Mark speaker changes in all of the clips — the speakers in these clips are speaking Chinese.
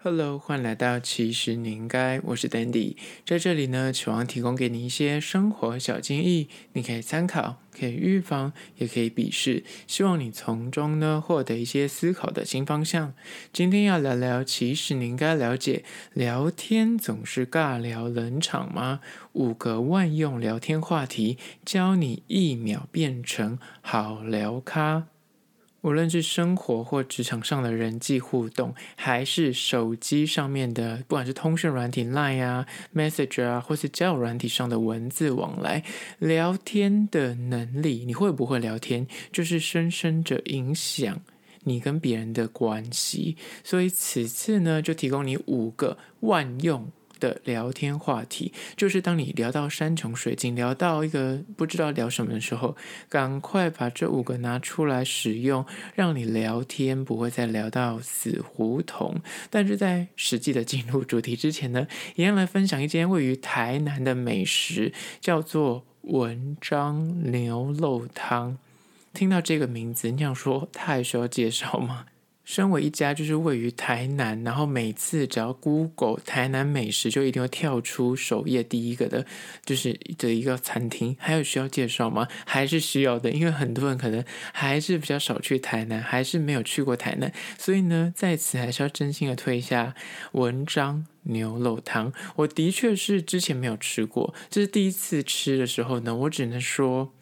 Speaker 1: Hello，欢迎来到其实你应该，我是 Dandy，在这里呢，希望提供给你一些生活小建议，你可以参考，可以预防，也可以鄙视，希望你从中呢获得一些思考的新方向。今天要聊聊，其实你应该了解，聊天总是尬聊冷场吗？五个万用聊天话题，教你一秒变成好聊咖。无论是生活或职场上的人际互动，还是手机上面的，不管是通讯软体 Line 啊、Message 啊，或是交友软体上的文字往来，聊天的能力，你会不会聊天，就是深深的影响你跟别人的关系。所以此次呢，就提供你五个万用。的聊天话题，就是当你聊到山穷水尽，聊到一个不知道聊什么的时候，赶快把这五个拿出来使用，让你聊天不会再聊到死胡同。但是在实际的进入主题之前呢，也要来分享一间位于台南的美食，叫做文章牛肉汤。听到这个名字，你想说太需要介绍吗？身为一家就是位于台南，然后每次只要 Google 台南美食，就一定会跳出首页第一个的，就是的一个餐厅。还有需要介绍吗？还是需要的，因为很多人可能还是比较少去台南，还是没有去过台南，所以呢，在此还是要真心的推一下文章牛肉汤。我的确是之前没有吃过，这是第一次吃的时候呢，我只能说。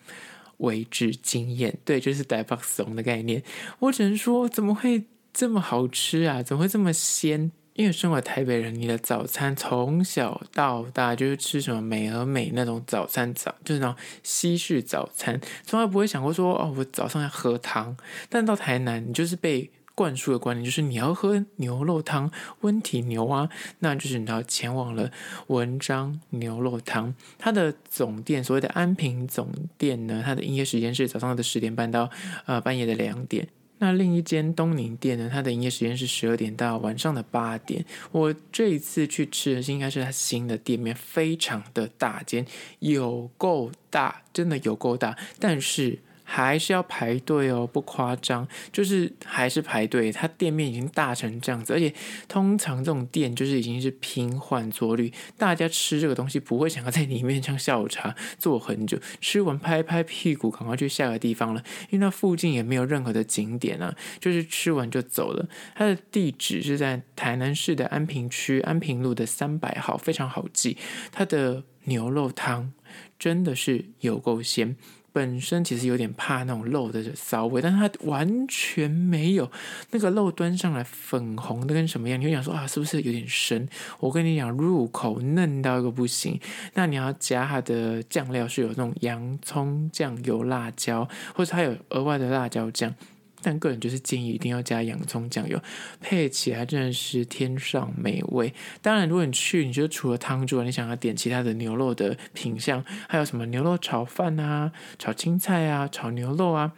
Speaker 1: 为之惊艳，对，就是台北怂的概念。我只能说，怎么会这么好吃啊？怎么会这么鲜？因为身为台北人，你的早餐从小到大就是吃什么美而美那种早餐早，就是那种西式早餐，从来不会想过说哦，我早上要喝汤。但到台南，你就是被。灌输的观念就是你要喝牛肉汤，温体牛啊，那就是你要前往了文章牛肉汤。它的总店，所谓的安平总店呢，它的营业时间是早上的十点半到呃半夜的两点。那另一间东宁店呢，它的营业时间是十二点到晚上的八点。我这一次去吃的是应该是它新的店面，非常的大间，有够大，真的有够大，但是。还是要排队哦，不夸张，就是还是排队。它店面已经大成这样子，而且通常这种店就是已经是拼换座率，大家吃这个东西不会想要在里面像下午茶坐很久，吃完拍拍屁股赶快去下个地方了，因为那附近也没有任何的景点啊，就是吃完就走了。它的地址是在台南市的安平区安平路的三百号，非常好记。它的牛肉汤真的是有够鲜。本身其实有点怕那种肉的骚味，但是它完全没有，那个肉端上来粉红的跟什么样？你就想说啊，是不是有点生？我跟你讲，入口嫩到一个不行。那你要加它的酱料是有那种洋葱、酱油、辣椒，或者它有额外的辣椒酱。但个人就是建议一定要加洋葱酱油，配起来真的是天上美味。当然，如果你去，你就除了汤之外，你想要点其他的牛肉的品相，还有什么牛肉炒饭啊、炒青菜啊、炒牛肉啊。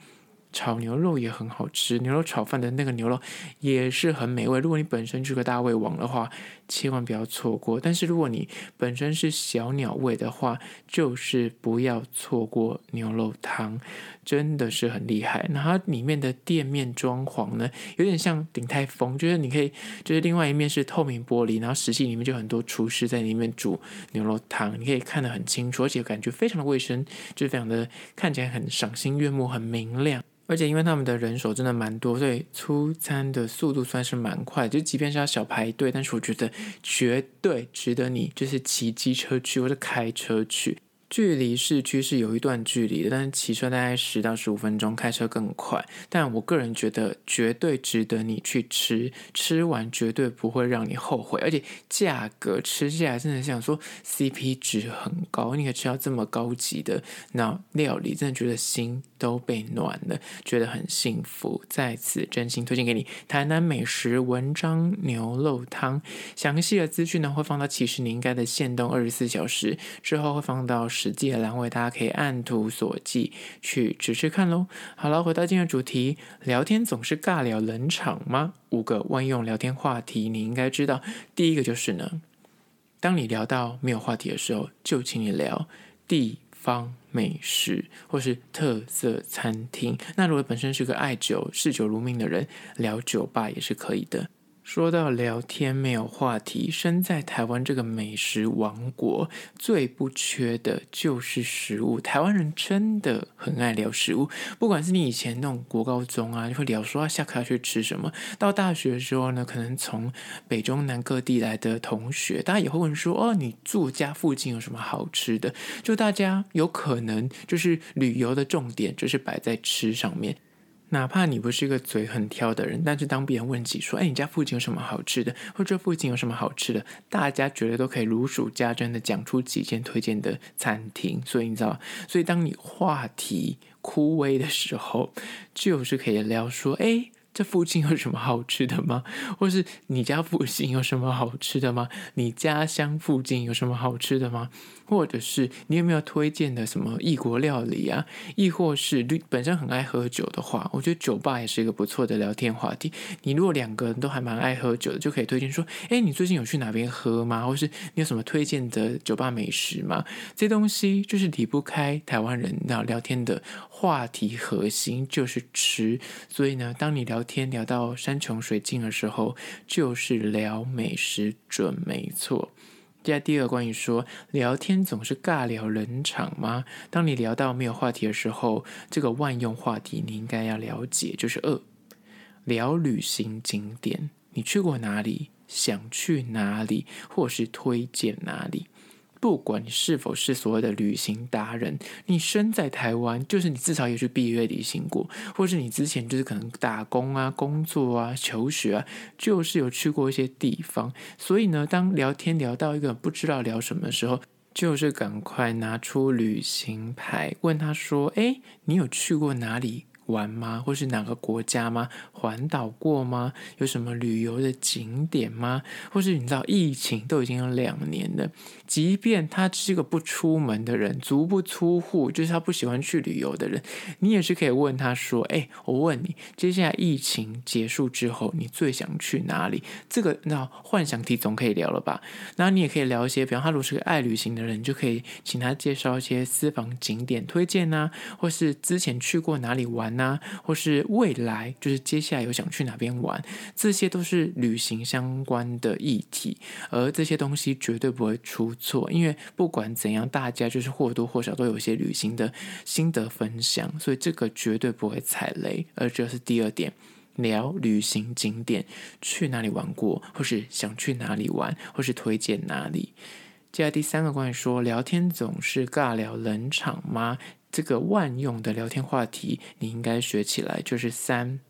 Speaker 1: 炒牛肉也很好吃，牛肉炒饭的那个牛肉也是很美味。如果你本身是个大胃王的话，千万不要错过。但是如果你本身是小鸟胃的话，就是不要错过牛肉汤，真的是很厉害。那它里面的店面装潢呢，有点像鼎泰丰，就是你可以，就是另外一面是透明玻璃，然后实际里面就很多厨师在里面煮牛肉汤，你可以看得很清楚，而且感觉非常的卫生，就是非常的看起来很赏心悦目，很明亮。而且因为他们的人手真的蛮多，所以出餐的速度算是蛮快。就即便是要小排队，但是我觉得绝对值得你就是骑机车去或者开车去。距离市区是有一段距离的，但是骑车大概十到十五分钟，开车更快。但我个人觉得绝对值得你去吃，吃完绝对不会让你后悔，而且价格吃下来真的想说 CP 值很高，你可以吃到这么高级的那料理，真的觉得心都被暖了，觉得很幸福。在此真心推荐给你台南美食文章牛肉汤，详细的资讯呢会放到其实你应该的限动二十四小时之后会放到。实际的栏位，大家可以按图索骥去直接看喽。好了，回到今天的主题，聊天总是尬聊冷场吗？五个万用聊天话题，你应该知道。第一个就是呢，当你聊到没有话题的时候，就请你聊地方美食或是特色餐厅。那如果本身是个爱酒、嗜酒如命的人，聊酒吧也是可以的。说到聊天没有话题，身在台湾这个美食王国，最不缺的就是食物。台湾人真的很爱聊食物，不管是你以前那种国高中啊，就会聊说下课要去吃什么；到大学的时候呢，可能从北中南各地来的同学，大家也会问说：“哦，你住家附近有什么好吃的？”就大家有可能就是旅游的重点就是摆在吃上面。哪怕你不是一个嘴很挑的人，但是当别人问起说：“哎，你家附近有什么好吃的？或者附近有什么好吃的？”大家绝对都可以如数家珍的讲出几间推荐的餐厅。所以你知道，所以当你话题枯萎的时候，就是可以聊说：“哎。”这附近有什么好吃的吗？或是你家附近有什么好吃的吗？你家乡附近有什么好吃的吗？或者是你有没有推荐的什么异国料理啊？亦或是本身很爱喝酒的话，我觉得酒吧也是一个不错的聊天话题。你如果两个人都还蛮爱喝酒的，就可以推荐说：哎，你最近有去哪边喝吗？或是你有什么推荐的酒吧美食吗？这东西就是离不开台湾人那聊天的话题核心，就是吃。所以呢，当你聊天聊到山穷水尽的时候，就是聊美食准没错。接下第二个关于说聊天总是尬聊冷场吗？当你聊到没有话题的时候，这个万用话题你应该要了解，就是二聊旅行景点，你去过哪里？想去哪里？或是推荐哪里？不管你是否是所谓的旅行达人，你身在台湾，就是你至少也去毕业旅行过，或是你之前就是可能打工啊、工作啊、求学啊，就是有去过一些地方。所以呢，当聊天聊到一个不知道聊什么的时候，就是赶快拿出旅行牌，问他说：“诶，你有去过哪里？”玩吗？或是哪个国家吗？环岛过吗？有什么旅游的景点吗？或是你知道疫情都已经有两年了，即便他是一个不出门的人，足不出户，就是他不喜欢去旅游的人，你也是可以问他说：“哎，我问你，接下来疫情结束之后，你最想去哪里？”这个那幻想题总可以聊了吧？那你也可以聊一些，比方他如果是个爱旅行的人，就可以请他介绍一些私房景点推荐啊，或是之前去过哪里玩。那或是未来，就是接下来有想去哪边玩，这些都是旅行相关的议题，而这些东西绝对不会出错，因为不管怎样，大家就是或多或少都有一些旅行的心得分享，所以这个绝对不会踩雷。而这是第二点，聊旅行景点，去哪里玩过，或是想去哪里玩，或是推荐哪里。接下来第三个关于说聊天总是尬聊冷场吗？这个万用的聊天话题，你应该学起来。就是三，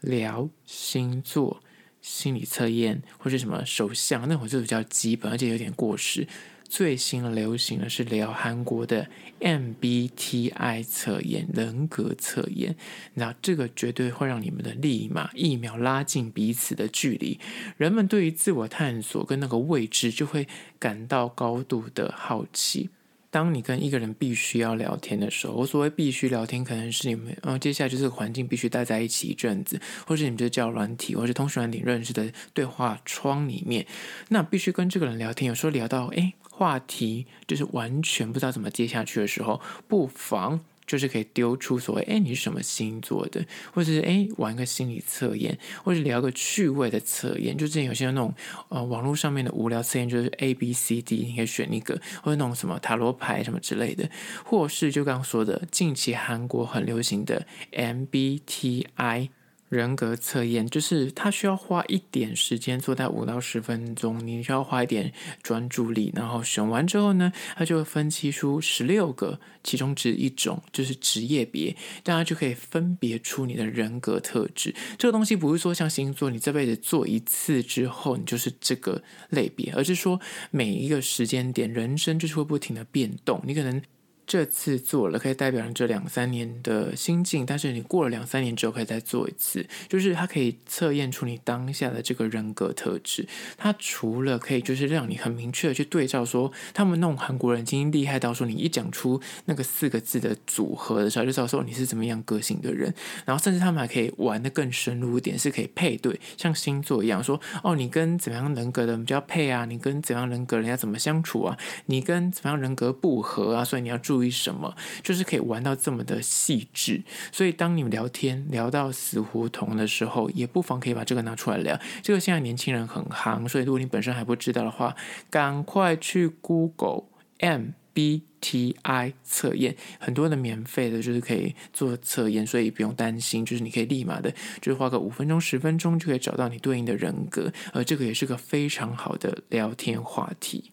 Speaker 1: 聊星座、心理测验或是什么手相，那会就比较基本，而且有点过时。最新流行的是聊韩国的 MBTI 测验，人格测验。那这个绝对会让你们的立马一秒拉近彼此的距离。人们对于自我探索跟那个未知，就会感到高度的好奇。当你跟一个人必须要聊天的时候，我所谓必须聊天，可能是你们，嗯，接下来就是环境必须待在一起一阵子，或是你们就叫软体，或是通讯软体认识的对话窗里面，那必须跟这个人聊天。有时候聊到，诶，话题就是完全不知道怎么接下去的时候，不妨。就是可以丢出所谓，哎，你是什么星座的？或者是哎，玩个心理测验，或者聊个趣味的测验。就之前有些那种呃网络上面的无聊测验，就是 A B C D，你可以选一个，或者那种什么塔罗牌什么之类的，或是就刚刚说的，近期韩国很流行的 MBTI。人格测验就是他需要花一点时间，做到五到十分钟，你需要花一点专注力，然后选完之后呢，他就会分析出十六个，其中之一种就是职业别，大家就可以分别出你的人格特质。这个东西不是说像星座，你这辈子做一次之后你就是这个类别，而是说每一个时间点，人生就是会不停的变动，你可能。这次做了可以代表你这两三年的心境，但是你过了两三年之后可以再做一次，就是它可以测验出你当下的这个人格特质。它除了可以就是让你很明确的去对照说，他们那种韩国人已经厉害到说，你一讲出那个四个字的组合的时候，就知道说你是怎么样个性的人。然后甚至他们还可以玩得更深入一点，是可以配对，像星座一样说，哦，你跟怎么样人格的比较配啊？你跟怎样人格人家怎么相处啊？你跟怎么样人格不合啊？所以你要注意。为什么，就是可以玩到这么的细致。所以当你们聊天聊到死胡同的时候，也不妨可以把这个拿出来聊。这个现在年轻人很夯，所以如果你本身还不知道的话，赶快去 Google MBTI 测验，很多的免费的，就是可以做测验，所以不用担心，就是你可以立马的，就是花个五分钟、十分钟就可以找到你对应的人格，而这个也是个非常好的聊天话题。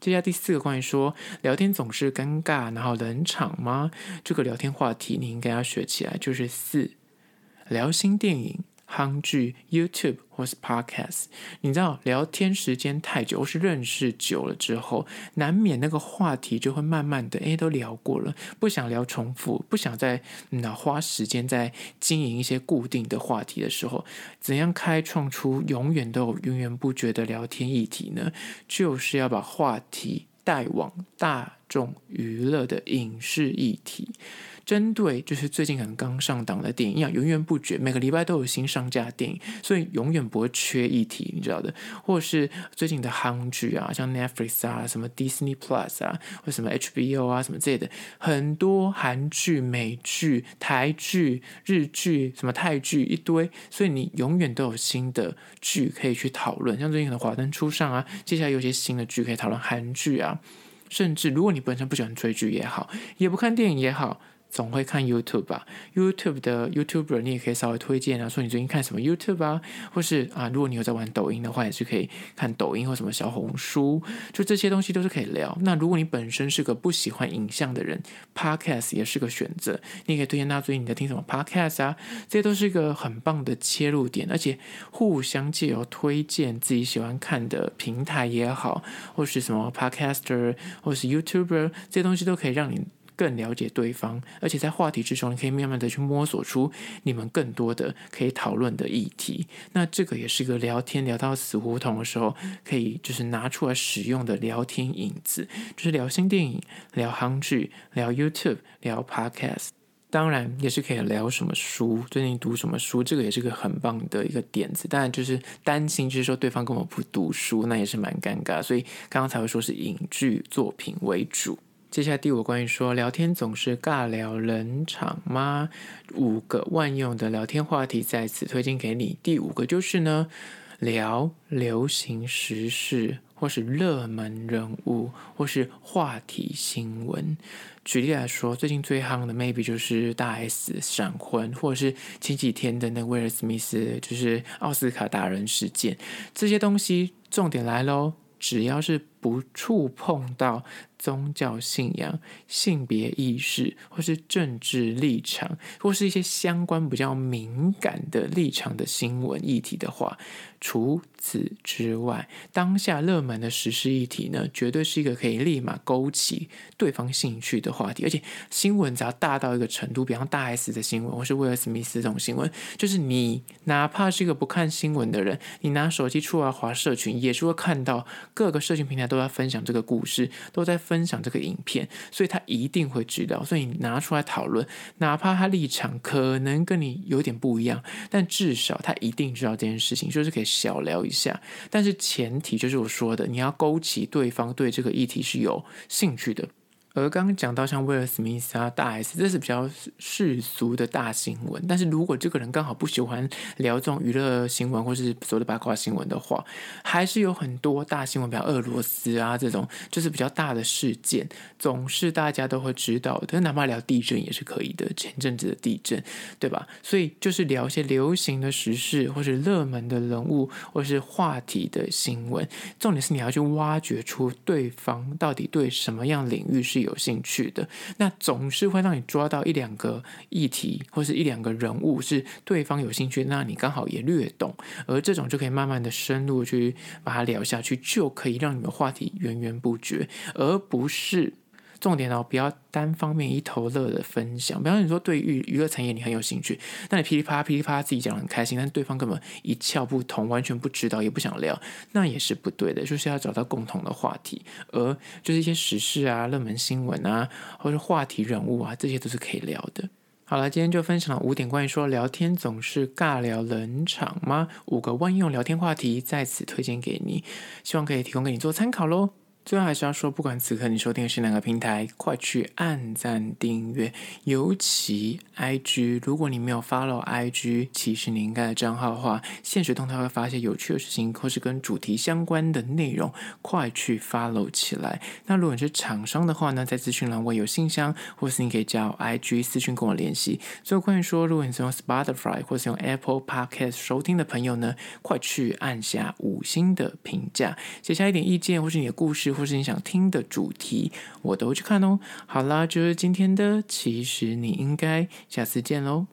Speaker 1: 接下第四个关于说聊天总是尴尬，然后冷场吗？这个聊天话题你应该要学起来，就是四聊新电影。韩剧、YouTube 或是 Podcast，你知道聊天时间太久或是认识久了之后，难免那个话题就会慢慢的，诶，都聊过了，不想聊重复，不想再那花时间在经营一些固定的话题的时候，怎样开创出永远都有源源不绝的聊天议题呢？就是要把话题带往大众娱乐的影视议题。针对就是最近可能刚上档的电影一样，源源不绝，每个礼拜都有新上架的电影，所以永远不会缺议题，你知道的。或是最近的韩剧啊，像 Netflix 啊，什么 Disney Plus 啊，或什么 HBO 啊，什么之类的，很多韩剧、美剧、台剧、日剧，什么泰剧一堆，所以你永远都有新的剧可以去讨论。像最近的《华灯初上》啊，接下来有些新的剧可以讨论，韩剧啊，甚至如果你本身不喜欢追剧也好，也不看电影也好。总会看 YouTube 吧，YouTube 的 YouTuber 你也可以稍微推荐啊，说你最近看什么 YouTube 啊，或是啊，如果你有在玩抖音的话，也是可以看抖音或什么小红书，就这些东西都是可以聊。那如果你本身是个不喜欢影像的人，Podcast 也是个选择，你也可以推荐他最近你在听什么 Podcast 啊，这些都是一个很棒的切入点，而且互相借由推荐自己喜欢看的平台也好，或是什么 Podcaster 或是 YouTuber，这些东西都可以让你。更了解对方，而且在话题之中，你可以慢慢的去摸索出你们更多的可以讨论的议题。那这个也是一个聊天聊到死胡同的时候，可以就是拿出来使用的聊天引子，就是聊新电影、聊韩剧、聊 YouTube、聊 Podcast。当然也是可以聊什么书，最近读什么书，这个也是个很棒的一个点子。当然就是担心，就是说对方根本不读书，那也是蛮尴尬。所以刚刚才会说是影剧作品为主。接下来第五个关于说聊天总是尬聊冷场吗？五个万用的聊天话题在此推荐给你。第五个就是呢，聊流行时事，或是热门人物，或是话题新闻。举例来说，最近最夯的 maybe 就是大 S 闪婚，或者是前几天的那威尔史密斯就是奥斯卡打人事件。这些东西重点来喽，只要是不触碰到。宗教信仰、性别意识，或是政治立场，或是一些相关比较敏感的立场的新闻议题的话，除此之外，当下热门的时事议题呢，绝对是一个可以立马勾起对方兴趣的话题。而且新闻只要大到一个程度，比方大 S 的新闻，或是威尔史密斯这种新闻，就是你哪怕是一个不看新闻的人，你拿手机出来划社群，也是会看到各个社群平台都在分享这个故事，都在。分享这个影片，所以他一定会知道，所以你拿出来讨论，哪怕他立场可能跟你有点不一样，但至少他一定知道这件事情，就是可以小聊一下。但是前提就是我说的，你要勾起对方对这个议题是有兴趣的。而刚刚讲到像威尔史密斯啊、大 S，这是比较世俗的大新闻。但是如果这个人刚好不喜欢聊这种娱乐新闻或是所谓的八卦新闻的话，还是有很多大新闻，比如俄罗斯啊这种，就是比较大的事件，总是大家都会知道的。哪怕聊地震也是可以的，前阵子的地震，对吧？所以就是聊一些流行的时事，或是热门的人物，或是话题的新闻。重点是你要去挖掘出对方到底对什么样领域是有。有兴趣的，那总是会让你抓到一两个议题，或是一两个人物是对方有兴趣，那你刚好也略懂，而这种就可以慢慢的深入去把它聊下去，就可以让你们话题源源不绝，而不是。重点哦，不要单方面一头热的分享。比方说，你说对于娱乐产业你很有兴趣，那你噼里啪啦噼里啪啦自己讲得很开心，但对方根本一窍不通，完全不知道，也不想聊，那也是不对的。就是要找到共同的话题，而就是一些时事啊、热门新闻啊，或者话题人物啊，这些都是可以聊的。好了，今天就分享了五点关于说聊天总是尬聊冷场吗？五个万用聊天话题在此推荐给你，希望可以提供给你做参考喽。最后还是要说，不管此刻你收听的是哪个平台，快去按赞订阅，尤其 IG，如果你没有 follow IG，其实你应该的账号的话，现实动态会发现有趣的事情，或是跟主题相关的内容，快去 follow 起来。那如果你是厂商的话呢，在资讯栏位有信箱，或是你可以加 IG 私讯跟我联系。最后关于说，如果你是用 Spotify 或是用 Apple Podcast 收听的朋友呢，快去按下五星的评价，写下一点意见，或是你的故事。或是你想听的主题，我都去看哦。好啦，就是今天的，其实你应该下次见喽。